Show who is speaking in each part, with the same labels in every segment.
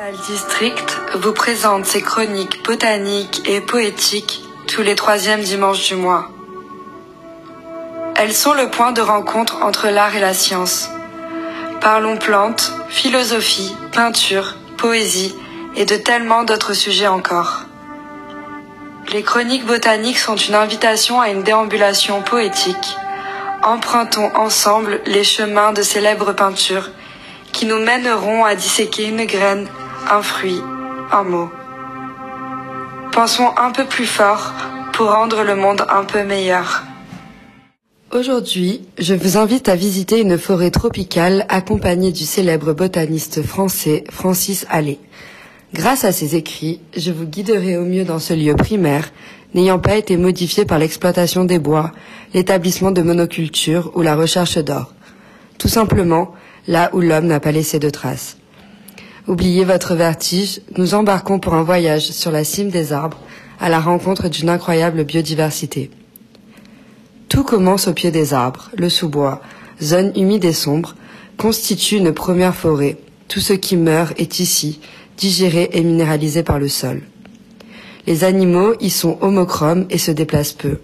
Speaker 1: Opal District vous présente ses chroniques botaniques et poétiques tous les troisièmes dimanches du mois. Elles sont le point de rencontre entre l'art et la science. Parlons plantes, philosophie, peinture, poésie et de tellement d'autres sujets encore. Les chroniques botaniques sont une invitation à une déambulation poétique. Empruntons ensemble les chemins de célèbres peintures qui nous mèneront à disséquer une graine, un fruit, un mot. Pensons un peu plus fort pour rendre le monde un peu meilleur.
Speaker 2: Aujourd'hui, je vous invite à visiter une forêt tropicale accompagnée du célèbre botaniste français Francis Allais. Grâce à ses écrits, je vous guiderai au mieux dans ce lieu primaire, n'ayant pas été modifié par l'exploitation des bois, l'établissement de monoculture ou la recherche d'or. Tout simplement, là où l'homme n'a pas laissé de traces. Oubliez votre vertige, nous embarquons pour un voyage sur la cime des arbres, à la rencontre d'une incroyable biodiversité. Tout commence au pied des arbres, le sous-bois, zone humide et sombre, constitue une première forêt. Tout ce qui meurt est ici, digéré et minéralisé par le sol. Les animaux y sont homochromes et se déplacent peu.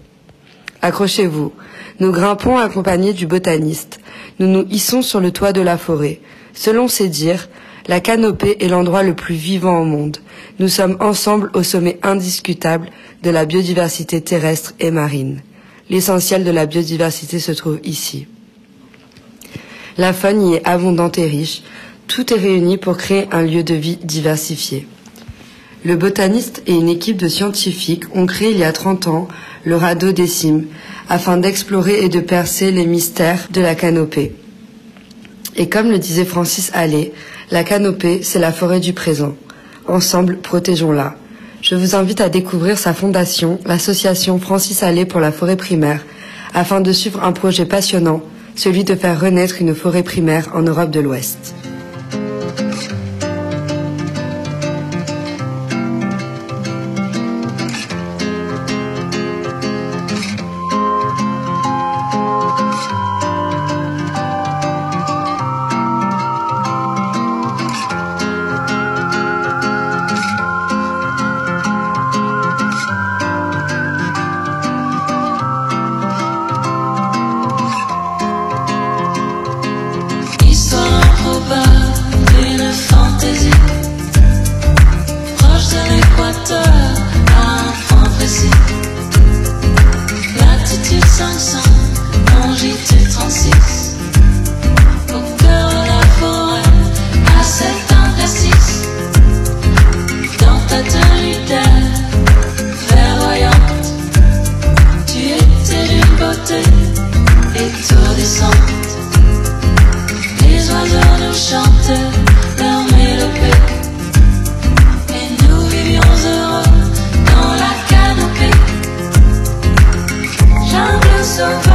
Speaker 2: Accrochez-vous, nous grimpons accompagnés du botaniste. Nous nous hissons sur le toit de la forêt. Selon ses dires, la canopée est l'endroit le plus vivant au monde. Nous sommes ensemble au sommet indiscutable de la biodiversité terrestre et marine. L'essentiel de la biodiversité se trouve ici. La faune y est abondante et riche. Tout est réuni pour créer un lieu de vie diversifié. Le botaniste et une équipe de scientifiques ont créé il y a 30 ans le radeau des cimes afin d'explorer et de percer les mystères de la canopée. Et comme le disait Francis Allais, la canopée, c'est la forêt du présent. Ensemble, protégeons-la. Je vous invite à découvrir sa fondation, l'association Francis Allais pour la forêt primaire, afin de suivre un projet passionnant, celui de faire renaître une forêt primaire en Europe de l'Ouest. so